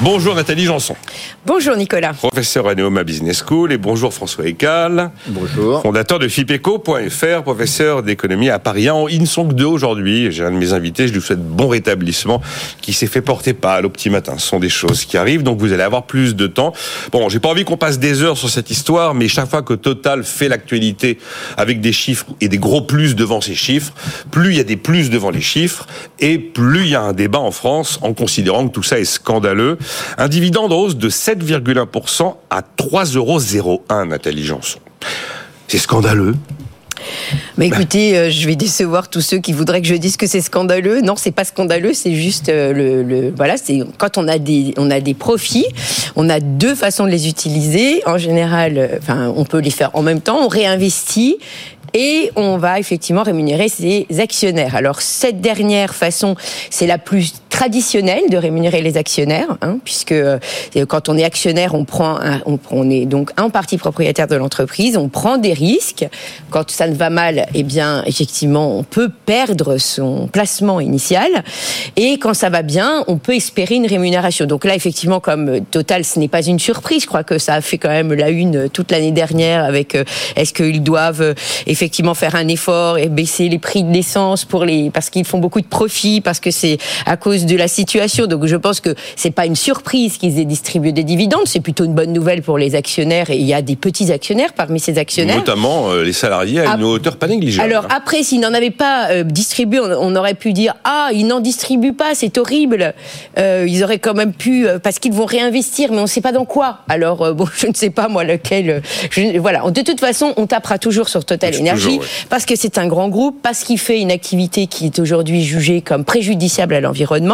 Bonjour Nathalie Janson. Bonjour Nicolas. Professeur à Neoma Business School et bonjour François Ecal. Bonjour. Fondateur de FIPECO.fr, professeur d'économie à Paris 1. Ils ne sont que deux aujourd'hui. J'ai un de mes invités, je lui souhaite bon rétablissement, qui s'est fait porter pâle au petit matin. Ce sont des choses qui arrivent, donc vous allez avoir plus de temps. Bon, j'ai pas envie qu'on passe des heures sur cette histoire, mais chaque fois que Total fait l'actualité avec des chiffres et des gros plus devant ces chiffres, plus il y a des plus devant les chiffres et plus il y a un débat en France en considérant que tout ça est scandaleux. Un dividende en hausse de 7,1% à 3,01 euros, Nathalie Janson. C'est scandaleux. Mais écoutez, euh, je vais décevoir tous ceux qui voudraient que je dise que c'est scandaleux. Non, c'est pas scandaleux, c'est juste euh, le, voilà, c'est quand on a des on a des profits, on a deux façons de les utiliser. En général, euh, enfin, on peut les faire en même temps, on réinvestit et on va effectivement rémunérer ses actionnaires. Alors cette dernière façon, c'est la plus traditionnelle de rémunérer les actionnaires, hein, puisque euh, quand on est actionnaire, on prend, on, est donc un parti propriétaire de l'entreprise, on prend des risques. Quand ça ne va mal, eh bien effectivement, on peut perdre son placement initial, et quand ça va bien, on peut espérer une rémunération. Donc là, effectivement, comme Total, ce n'est pas une surprise. Je crois que ça a fait quand même la une toute l'année dernière avec euh, est-ce qu'ils doivent effectivement faire un effort et baisser les prix de l'essence pour les parce qu'ils font beaucoup de profits parce que c'est à cause de la situation. Donc je pense que c'est pas une surprise qu'ils aient distribué des dividendes, c'est plutôt une bonne nouvelle pour les actionnaires et il y a des petits actionnaires parmi ces actionnaires. Notamment euh, les salariés à une hauteur pas négligeable. Alors après s'ils n'en avaient pas euh, distribué, on, aurait pu dire ah ils n'en distribuent pas, c'est horrible. Euh, ils auraient quand même pu parce qu'ils vont réinvestir, mais on ne sait pas dans quoi. Alors bon je ne sais pas moi lequel. Je, voilà de toute façon on tapera toujours sur Total Energy parce que c'est un grand groupe, parce qu'il fait une activité qui est aujourd'hui jugée comme préjudiciable à l'environnement.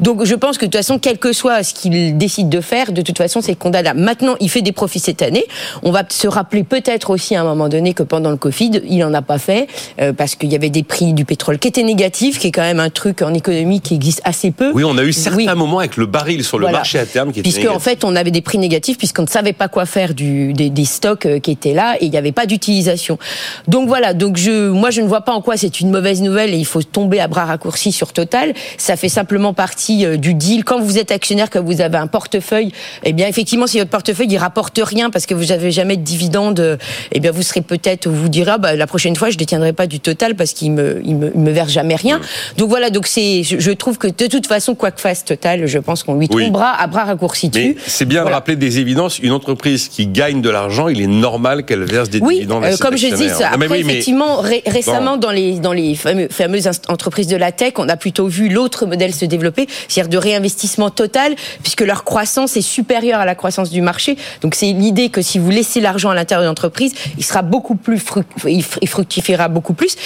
Donc je pense que de toute façon, quel que soit ce qu'il décide de faire, de toute façon, c'est condamnable. Maintenant, il fait des profits cette année. On va se rappeler peut-être aussi à un moment donné que pendant le Covid, il n'en a pas fait euh, parce qu'il y avait des prix du pétrole qui étaient négatifs, qui est quand même un truc en économie qui existe assez peu. Oui, on a eu certains oui. moments avec le baril sur le voilà. marché à terme qui était Puisque en fait, on avait des prix négatifs puisqu'on ne savait pas quoi faire du, des, des stocks euh, qui étaient là et il n'y avait pas d'utilisation. Donc voilà, donc je, moi je ne vois pas en quoi c'est une mauvaise nouvelle et il faut tomber à bras raccourcis sur Total. Ça fait simplement partie euh, du deal. Quand vous êtes actionnaire, que vous avez un portefeuille, eh bien effectivement, si votre portefeuille il rapporte rien parce que vous n'avez jamais de dividendes, eh bien vous serez peut-être, vous direz, ah, bah, la prochaine fois je détiendrai pas du Total parce qu'il me, il me, il me verse jamais rien. Mmh. Donc voilà, donc c'est, je, trouve que de toute façon, quoi que fasse Total, je pense qu'on lui tombera oui. à bras raccourcis dessus. C'est bien voilà. de rappeler des évidences. Une entreprise qui gagne de l'argent, il est normal qu'elle verse des oui, dividendes. Euh, comme je dis, après, ah, oui, effectivement, ré récemment bon. dans les dans les fameuses entreprises de la tech, on a plutôt vu l'autre modèle se développer, c'est-à-dire de réinvestissement total, puisque leur croissance est supérieure à la croissance du marché. Donc c'est l'idée que si vous laissez l'argent à l'intérieur de l'entreprise, il sera beaucoup plus fruct, il fructifiera beaucoup plus.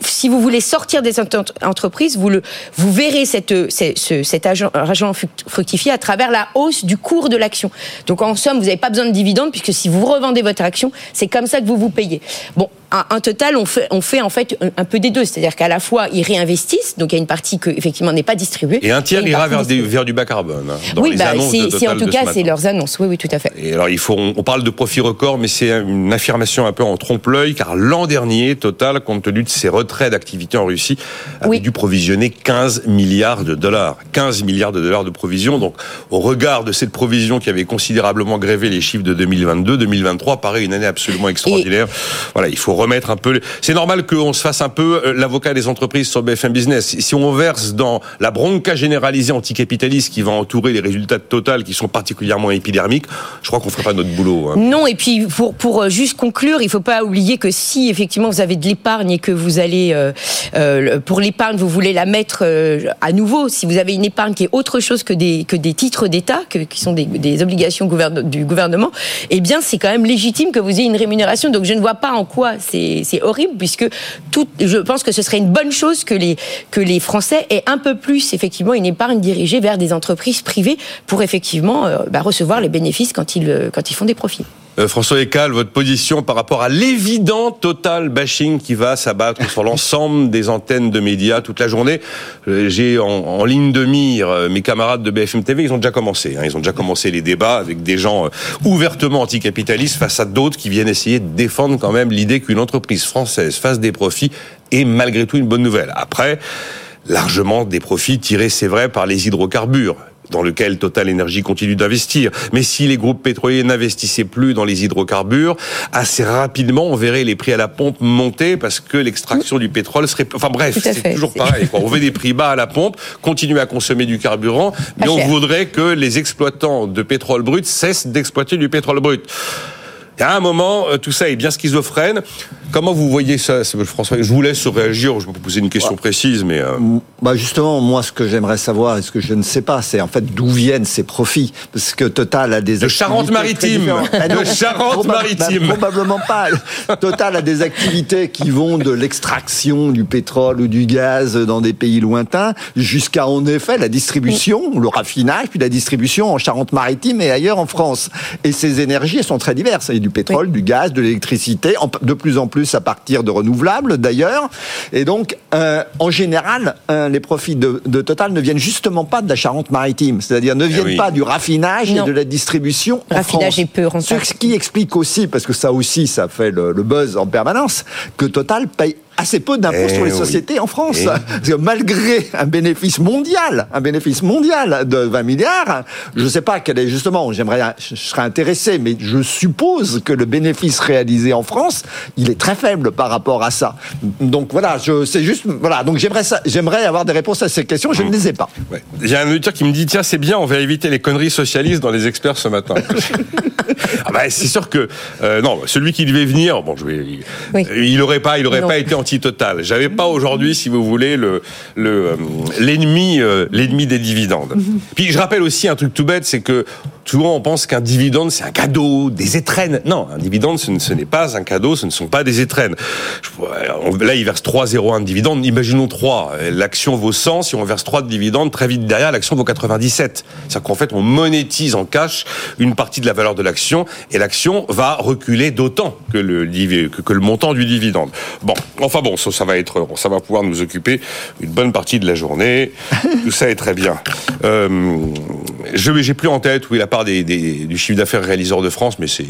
Si vous voulez sortir des entreprises, vous le vous verrez cette, ce, cet argent, argent fructifier à travers la hausse du cours de l'action. Donc en somme, vous n'avez pas besoin de dividendes puisque si vous revendez votre action, c'est comme ça que vous vous payez. Bon, un total, on fait, on fait en fait un peu des deux. C'est-à-dire qu'à la fois, ils réinvestissent, donc il y a une partie qui effectivement n'est pas distribuée. Et un tiers ira vers, des, vers, du bas carbone. Hein, dans oui, les bah, c'est en tout cas, c'est leurs annonces. Oui, oui, tout à fait. Et alors, il faut, on parle de profit record, mais c'est une affirmation un peu en trompe-l'œil, car l'an dernier, Total, compte tenu de ses retraits d'activité en Russie, avait oui. dû provisionner 15 milliards de dollars. 15 milliards de dollars de provisions. Donc, au regard de cette provision qui avait considérablement grévé les chiffres de 2022, 2023 paraît une année absolument extraordinaire. Et... Voilà, il faut remettre un peu. C'est normal qu'on se fasse un peu euh, l'avocat des entreprises sur BFM Business. Si on verse dans la bronca généralisée anticapitaliste qui va entourer les résultats de Total qui sont particulièrement épidermiques, je crois qu'on ne ferait pas notre boulot. Hein. Non, et puis pour, pour euh, juste conclure, il ne faut pas oublier que si effectivement vous avez de l'épargne et que vous allez, euh, euh, pour l'épargne, vous voulez la mettre euh, à nouveau, si vous avez une épargne qui est autre chose que des, que des titres d'État, qui sont des, obligations du gouvernement, eh bien c'est quand même légitime que vous ayez une rémunération. Donc je ne vois pas en quoi c'est horrible, puisque tout, je pense que ce serait une bonne chose que les, que les Français aient un peu plus effectivement une épargne dirigée vers des entreprises privées pour effectivement bah, recevoir les bénéfices quand ils, quand ils font des profits. Euh, François Ecal, votre position par rapport à l'évident total bashing qui va s'abattre sur l'ensemble des antennes de médias toute la journée. Euh, j'ai en, en, ligne de mire euh, mes camarades de BFM TV, ils ont déjà commencé. Hein, ils ont déjà commencé les débats avec des gens ouvertement anticapitalistes face à d'autres qui viennent essayer de défendre quand même l'idée qu'une entreprise française fasse des profits est malgré tout une bonne nouvelle. Après, largement des profits tirés, c'est vrai, par les hydrocarbures dans lequel Total Energy continue d'investir. Mais si les groupes pétroliers n'investissaient plus dans les hydrocarbures, assez rapidement, on verrait les prix à la pompe monter parce que l'extraction du pétrole serait... Enfin bref, c'est toujours pareil. On veut des prix bas à la pompe, continuer à consommer du carburant, mais on voudrait que les exploitants de pétrole brut cessent d'exploiter du pétrole brut. Il y a un moment, euh, tout ça est bien schizophrène. Comment vous voyez ça, François Je vous laisse réagir. Je vais vous poser une question précise, mais euh, bah justement, moi, ce que j'aimerais savoir et ce que je ne sais pas, c'est en fait d'où viennent ces profits, parce que Total a des de Charente-Maritime, ah de Charente-Maritime, bah, probablement pas. Total a des activités qui vont de l'extraction du pétrole ou du gaz dans des pays lointains jusqu'à en effet la distribution, le raffinage, puis la distribution en Charente-Maritime et ailleurs en France. Et ces énergies, elles sont très diverses. Du pétrole, du gaz, de l'électricité, de plus en plus à partir de renouvelables d'ailleurs. Et donc, euh, en général, euh, les profits de, Total ne viennent justement pas de la Charente-Maritime, c'est-à-dire ne viennent eh pas du raffinage et de la distribution. Le raffinage est peu rentable. Ce qui explique aussi, parce que ça aussi, ça fait le buzz en permanence, que Total paye assez peu d'impôts sur les eh sociétés en France. Eh Parce que malgré un bénéfice mondial, un bénéfice mondial de 20 milliards, je ne sais pas quel est justement, j'aimerais, je serais intéressé, mais je suppose que le bénéfice réalisé en France, il est très faible par rapport à ça. Donc voilà, je, c'est juste, voilà, donc j'aimerais ça, j'aimerais avoir des réponses à ces questions, je ne les ai pas. Il y a un auditeur qui me dit, tiens, c'est bien, on va éviter les conneries socialistes dans les experts ce matin. ah bah, c'est sûr que, euh, non, celui qui devait venir, bon, je vais, il aurait pas, il aurait pas été anti total. J'avais pas aujourd'hui, si vous voulez, le euh, l'ennemi euh, l'ennemi des dividendes. Puis je rappelle aussi un truc tout bête, c'est que souvent on pense qu'un dividende c'est un cadeau, des étrennes. Non, un dividende ce, n'est pas un cadeau, ce ne sont pas des étrennes. Là, il verse 3,01 de dividende. Imaginons 3. L'action vaut 100. Si on verse 3 de dividendes, très vite derrière, l'action vaut 97. C'est-à-dire qu'en fait, on monétise en cash une partie de la valeur de l'action et l'action va reculer d'autant que le, que le montant du dividende. Bon, enfin bon, ça, va être, ça va pouvoir nous occuper une bonne partie de la journée. Tout ça est très bien. Euh, je j'ai plus en tête oui la part des, du chiffre d'affaires réaliseur de France, mais c'est.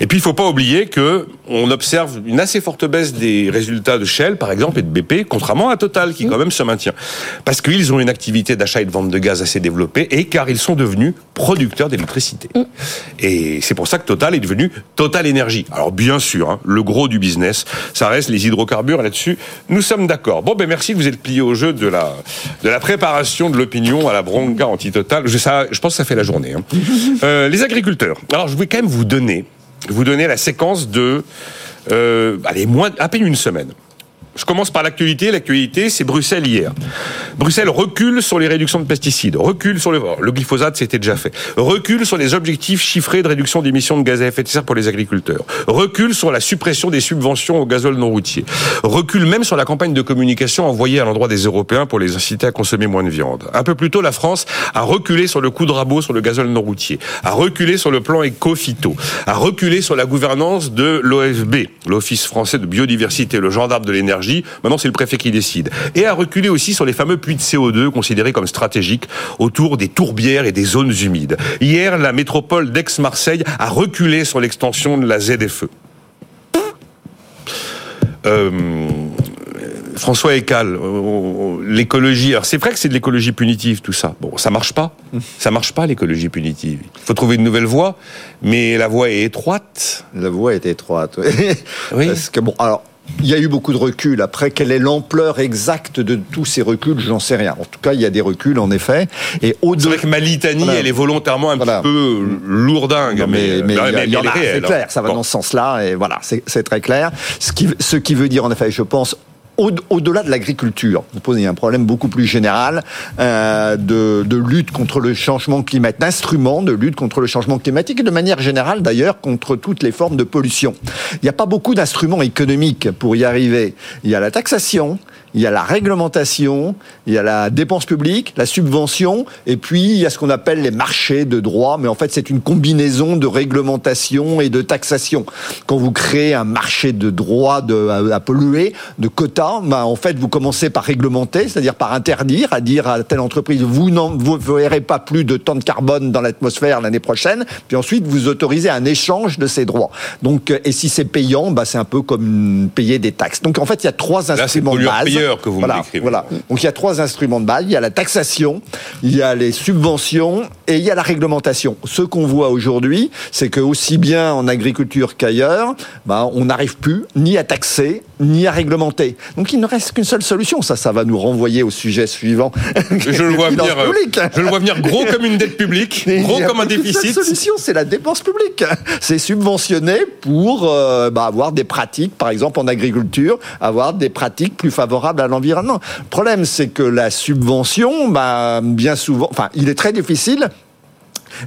Et puis il faut pas oublier que on observe une assez forte baisse des résultats de Shell, par exemple, et de BP, contrairement à Total, qui quand même se maintient, parce qu'ils ont une activité d'achat et de vente de gaz assez développée, et car ils sont devenus producteurs d'électricité. Et c'est pour ça que Total est devenu Total Énergie. Alors bien sûr, hein, le gros du business, ça reste les hydrocarbures là-dessus. Nous sommes d'accord. Bon, ben merci vous être plié au jeu de la de la préparation de l'opinion à la bronca anti-Total. Je pense que ça fait la journée. Hein. Euh, les agriculteurs. Alors je voulais quand même vous donner vous donner la séquence de euh, allez, moins, à peine une semaine. Je commence par l'actualité. L'actualité, c'est Bruxelles hier. Bruxelles recule sur les réductions de pesticides, recule sur le, le glyphosate, c'était déjà fait, recule sur les objectifs chiffrés de réduction d'émissions de gaz à effet de serre pour les agriculteurs, recule sur la suppression des subventions au gazole non routier, recule même sur la campagne de communication envoyée à l'endroit des Européens pour les inciter à consommer moins de viande. Un peu plus tôt, la France a reculé sur le coup de rabot sur le gazole non routier, a reculé sur le plan éco-phyto, a reculé sur la gouvernance de l'OFB, l'Office français de biodiversité, le gendarme de l'énergie Maintenant, c'est le préfet qui décide. Et à reculer aussi sur les fameux puits de CO2 considérés comme stratégiques autour des tourbières et des zones humides. Hier, la métropole d'Aix-Marseille a reculé sur l'extension de la ZFE. Euh, François Ecal, euh, l'écologie. Alors c'est vrai que c'est de l'écologie punitive tout ça. Bon, ça marche pas. Ça marche pas l'écologie punitive. Il faut trouver une nouvelle voie, mais la voie est étroite. La voie est étroite. Oui. Parce que bon, alors il y a eu beaucoup de reculs. Après, quelle est l'ampleur exacte de tous ces reculs? J'en sais rien. En tout cas, il y a des reculs, en effet. Et au C'est vrai que ma litanie, elle est volontairement un petit peu lourdingue. mais, mais, y, en a, c'est clair, ça va dans ce sens-là. Et voilà, c'est très clair. Ce qui, ce qui veut dire, en effet, je pense, au-delà de l'agriculture, vous posez un problème beaucoup plus général euh, de, de, lutte contre le changement climatique, d'instruments de lutte contre le changement climatique et de manière générale d'ailleurs contre toutes les formes de pollution. Il n'y a pas beaucoup d'instruments économiques pour y arriver. Il y a la taxation, il y a la réglementation, il y a la dépense publique, la subvention, et puis il y a ce qu'on appelle les marchés de droit, mais en fait c'est une combinaison de réglementation et de taxation. Quand vous créez un marché de droit de, à, polluer, de quotas, ben, en fait vous commencez par réglementer, c'est-à-dire par interdire, à dire à telle entreprise vous ne verrez pas plus de temps de carbone dans l'atmosphère l'année prochaine, puis ensuite vous autorisez un échange de ces droits. Donc, et si c'est payant, ben, c'est un peu comme payer des taxes. Donc en fait il y a trois instruments de base que vous voilà, me. Voilà. Donc il y a trois instruments de base. Il y a la taxation, il y a les subventions et il y a la réglementation. Ce qu'on voit aujourd'hui, c'est que aussi bien en agriculture qu'ailleurs, bah, on n'arrive plus ni à taxer ni à réglementer. Donc il ne reste qu'une seule solution. Ça, ça va nous renvoyer au sujet suivant. Je le vois venir. Euh, je le vois venir gros comme une dette publique, gros comme un déficit. La solution, c'est la dépense publique. C'est subventionner pour euh, bah, avoir des pratiques, par exemple en agriculture, avoir des pratiques plus favorables à l'environnement. Le problème, c'est que la subvention, bah, bien souvent, enfin, il est très difficile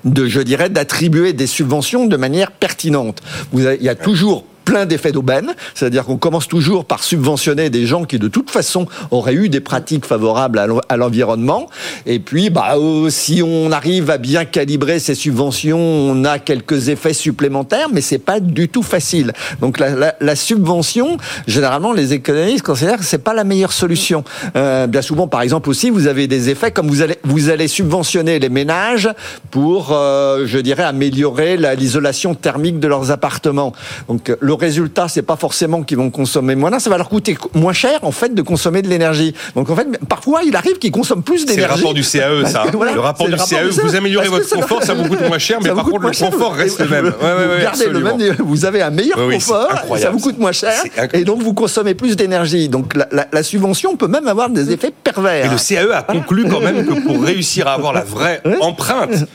de, je dirais, d'attribuer des subventions de manière pertinente. Vous il y a toujours plein d'effets d'aubaine, c'est-à-dire qu'on commence toujours par subventionner des gens qui de toute façon auraient eu des pratiques favorables à l'environnement, et puis bah, euh, si on arrive à bien calibrer ces subventions, on a quelques effets supplémentaires, mais c'est pas du tout facile. Donc la, la, subvention, généralement les économistes considèrent que c'est pas la meilleure solution. Euh, bien souvent, par exemple aussi, vous avez des effets comme vous allez vous allez subventionner les ménages pour, euh, je dirais, améliorer l'isolation thermique de leurs appartements. Donc résultat, c'est pas forcément qu'ils vont consommer moins, ça va leur coûter moins cher en fait de consommer de l'énergie. Donc en fait, parfois il arrive qu'ils consomment plus d'énergie. C'est le rapport du CAE, ça. le rapport du CAE, vous améliorez votre confort, ça vous coûte moins cher, mais par contre le confort reste le même. vous, le même, vous avez un meilleur confort, ça vous coûte moins cher, et donc vous consommez plus d'énergie. Donc la, subvention peut même avoir des effets pervers. Et le CAE a conclu quand même que pour réussir à avoir la vraie empreinte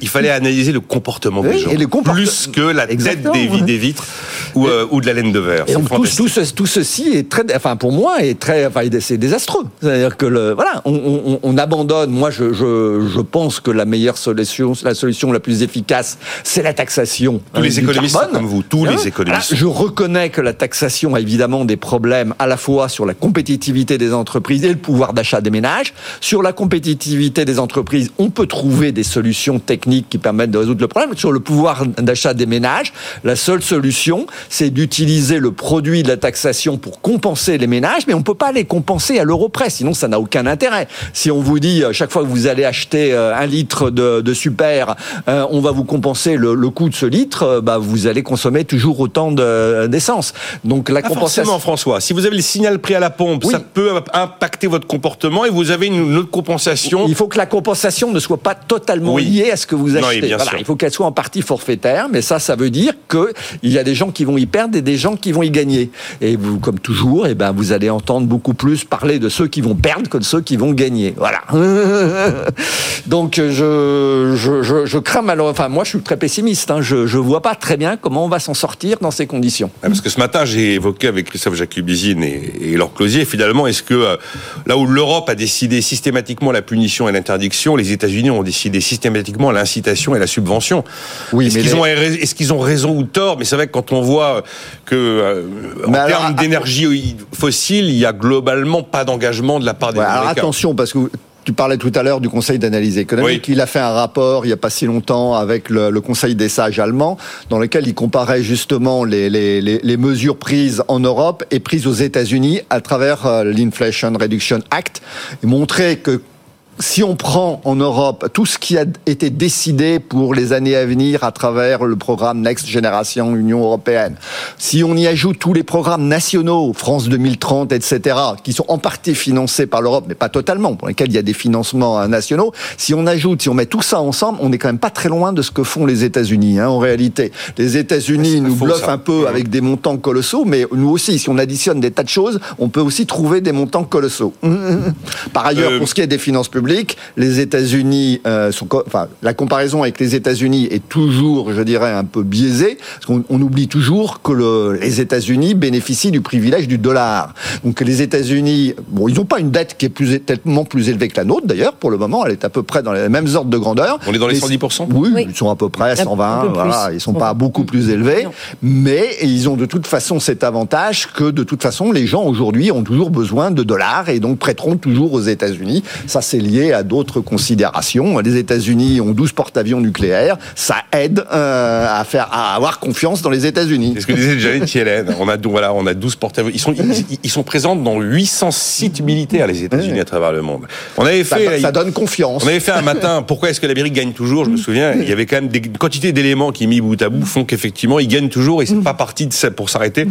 il fallait analyser le comportement des gens, plus que la tête des vitres euh, ou, de la laine de verre. Et tout, ceci est très, enfin pour moi, est très, enfin, c'est désastreux. C'est-à-dire que le, voilà, on, abandonne. Moi, je, je, pense que la meilleure solution, la solution la plus efficace, c'est la taxation. Tous les économistes comme vous, tous les hein économistes. je reconnais que la taxation a évidemment des problèmes à la fois sur la compétitivité des entreprises et le pouvoir d'achat des ménages. Sur la compétitivité des entreprises, on peut trouver des solutions techniques qui permettent de résoudre le problème. Sur le pouvoir d'achat des ménages, la seule solution, c'est d'utiliser le produit de la taxation pour compenser les ménages, mais on ne peut pas les compenser à l'euro près, sinon ça n'a aucun intérêt. Si on vous dit, euh, chaque fois que vous allez acheter euh, un litre de, super, euh, on va vous compenser le, coût de ce litre, bah, vous allez consommer toujours autant d'essence. Donc la compensation... François. Si vous avez le signal prix à la pompe, ça peut impacter votre comportement et vous avez une, autre compensation. Il faut que la compensation ne soit pas totalement liée à ce que vous achetez. il faut qu'elle soit en partie forfaitaire, mais ça, ça veut dire qu'il y a des gens qui vont y perdre et des gens qui vont y gagner. Et vous, comme toujours, et eh ben, vous allez entendre beaucoup plus parler de ceux qui vont perdre que de ceux qui vont gagner. Voilà. Donc, je, je, je, crains malheureusement. Enfin, moi, je suis très pessimiste. Hein. Je ne vois pas très bien comment on va s'en sortir dans ces conditions. Ah, parce que ce matin, j'ai évoqué avec Christophe Jacubizine et, et Laure Closier, finalement, est-ce que euh, là où l'Europe a décidé systématiquement la punition et l'interdiction, les États-Unis ont décidé systématiquement l'incitation et la subvention? Oui, est-ce qu'ils ont, est ont raison ou tort? Mais c'est vrai que quand on voit que euh, en termes d'énergie fossile, il y a globalement pas d'engagement de la part des ouais, Alors attention, parce que tu parlais tout à l'heure du Conseil d'analyse économique. Il a fait un rapport il n'y a pas si longtemps avec le, Conseil des sages allemands, dans lequel il comparait justement les, les, les, mesures prises en Europe et prises aux États-Unis à travers euh, l'Inflation Reduction Act, et montrait que si on prend en Europe tout ce qui a été décidé pour les années à venir à travers le programme Next Generation Union Européenne, si on y ajoute tous les programmes nationaux, France 2030, etc., qui sont en partie financés par l'Europe, mais pas totalement, pour lesquels il y a des financements euh, nationaux, si on ajoute, si on met tout ça ensemble, on n'est quand même pas très loin de ce que font les États-Unis, hein, en réalité. Les États-Unis nous bluffent un peu avec des montants colossaux, mais nous aussi, si on additionne des tas de choses, on peut aussi trouver des montants colossaux. Par ailleurs, euh, pour ce qui est des finances publiques, les États-Unis euh, sont, enfin, la comparaison avec les États-Unis est toujours, je dirais, un peu biaisée, parce qu'on on oublie toujours que le, les États-Unis bénéficient du privilège du dollar. Donc les États-Unis, bon, ils n'ont pas une dette qui est plus, tellement plus élevée que la nôtre, d'ailleurs, pour le moment, elle est à peu près dans les mêmes ordres de grandeur. On est dans les 110% oui, ils sont à peu près 120, voilà, ils sont pas beaucoup plus élevés, mais ils ont de toute façon cet avantage que de toute façon, les gens aujourd'hui ont toujours besoin de dollars et donc prêteront toujours aux États-Unis. Ça, c'est lié à d'autres considérations. Les États-Unis ont 12 porte-avions nucléaires, ça aide à faire à avoir confiance dans les États-Unis. C'est ce que disait Janet Yellen. On a voilà, on a 12 porte-avions. Ils sont ils, sont présents dans 800 sites militaires les États-Unis à travers le monde. On avait fait ça, donne confiance. On avait fait un matin. Pourquoi est-ce que l'Amérique gagne toujours Je me souviens, il y avait quand même des quantités d'éléments qui mis bout à bout font qu'effectivement ils gagnent toujours et c'est pas parti de ça pour s'arrêter.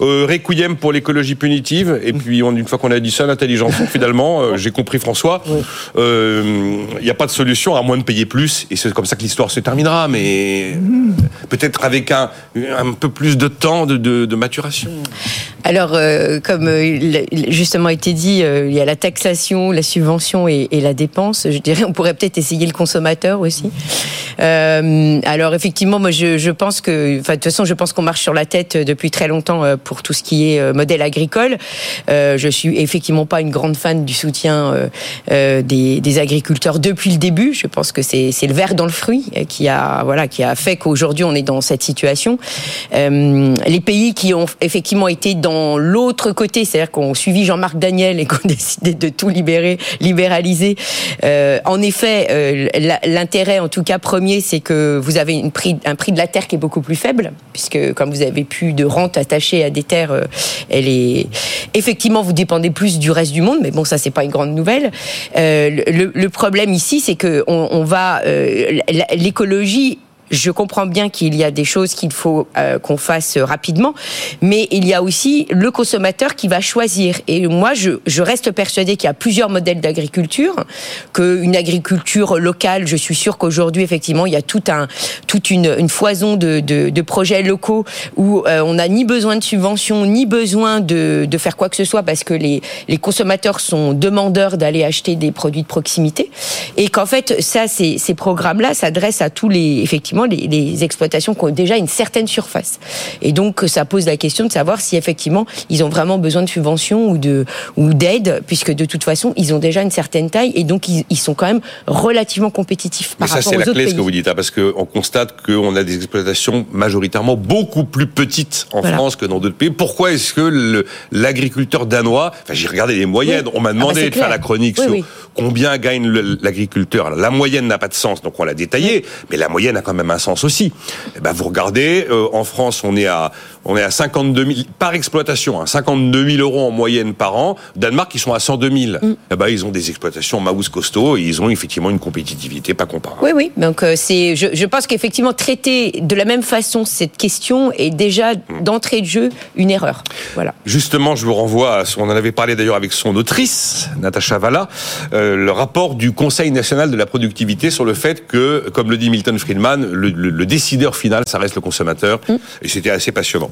Euh, requiem pour l'écologie punitive et puis une fois qu'on a dit ça, l'intelligence finalement, euh, j'ai compris François. Euh, il n'y a pas de solution à moins de payer plus et c'est comme ça que l'histoire se terminera. Mais peut-être avec un, un peu plus de temps de, de, maturation. Alors, euh, comme justement été dit, il y a la taxation, la subvention et, et, la dépense. Je dirais, on pourrait peut-être essayer le consommateur aussi. Euh, alors effectivement, moi je, je pense que, de toute façon, je pense qu'on marche sur la tête depuis très longtemps euh, pour tout ce qui est euh, modèle agricole. Euh, je suis effectivement pas une grande fan du soutien euh, des, des, agriculteurs depuis le début. Je pense que c'est le verre dans le fruit qui a voilà qui a fait qu'aujourd'hui on est dans cette situation. les pays qui ont effectivement été dans l'autre côté, c'est-à-dire qu'on suivi Jean-Marc Daniel et qu'on décidé de tout libérer, libéraliser. en effet, l'intérêt en tout cas premier c'est que vous avez un prix de la terre qui est beaucoup plus faible, puisque comme vous avez plus de rente attachée à des terres, euh, elle est effectivement vous dépendez plus du reste du monde, mais bon ça c'est pas une grande nouvelle. Euh, le, problème ici, c'est que on, va euh, l'écologie je comprends bien qu'il y a des choses qu'il faut euh, qu'on fasse rapidement, mais il y a aussi le consommateur qui va choisir. Et moi, je, je reste persuadée qu'il y a plusieurs modèles d'agriculture, qu'une agriculture locale, je suis sûre qu'aujourd'hui, effectivement, il y a tout un, toute une, une foison de, de, de, projets locaux où euh, on n'a ni besoin de subventions, ni besoin de, de faire quoi que ce soit, parce que les, les consommateurs sont demandeurs d'aller acheter des produits de proximité. Et qu'en fait, ça, ces, ces programmes-là s'adressent à tous les, effectivement, les, exploitations qui ont déjà une certaine surface. Et donc, ça pose la question de savoir si effectivement ils ont vraiment besoin de subventions ou de ou d'aide, puisque de toute façon, ils ont déjà une certaine taille et donc ils, sont quand même relativement compétitifs par Mais ça, c'est la clé ce que vous dites, hein, parce qu'on constate qu'on a des exploitations majoritairement beaucoup plus petites en France que dans d'autres pays. Pourquoi est-ce que l'agriculteur danois, enfin j'ai regardé les moyennes, on m'a ah bah, demandé de faire la chronique sur combien gagne l'agriculteur. La moyenne n'a pas de sens, donc on l'a détaillé, mais la moyenne a quand même un sens aussi. Eh ben, vous regardez, euh, en France, on est à on est à 52 000 par exploitation, hein, 52 000 euros en moyenne par an. Danemark, ils sont à 102 000. Mm. Eh ben, ils ont des exploitations maous costauds et ils ont effectivement une compétitivité pas comparable. Oui, oui. Donc euh, c'est, je, je, pense qu'effectivement traiter de la même façon cette question est déjà mm. d'entrée de jeu une erreur. Voilà. Justement, je vous renvoie à ce, on en avait parlé d'ailleurs avec son autrice, Natacha Valla, euh, le rapport du Conseil national de la productivité sur le fait que, comme le dit Milton Friedman, le, le, décideur final, ça reste le consommateur. Mm. Et c'était assez passionnant.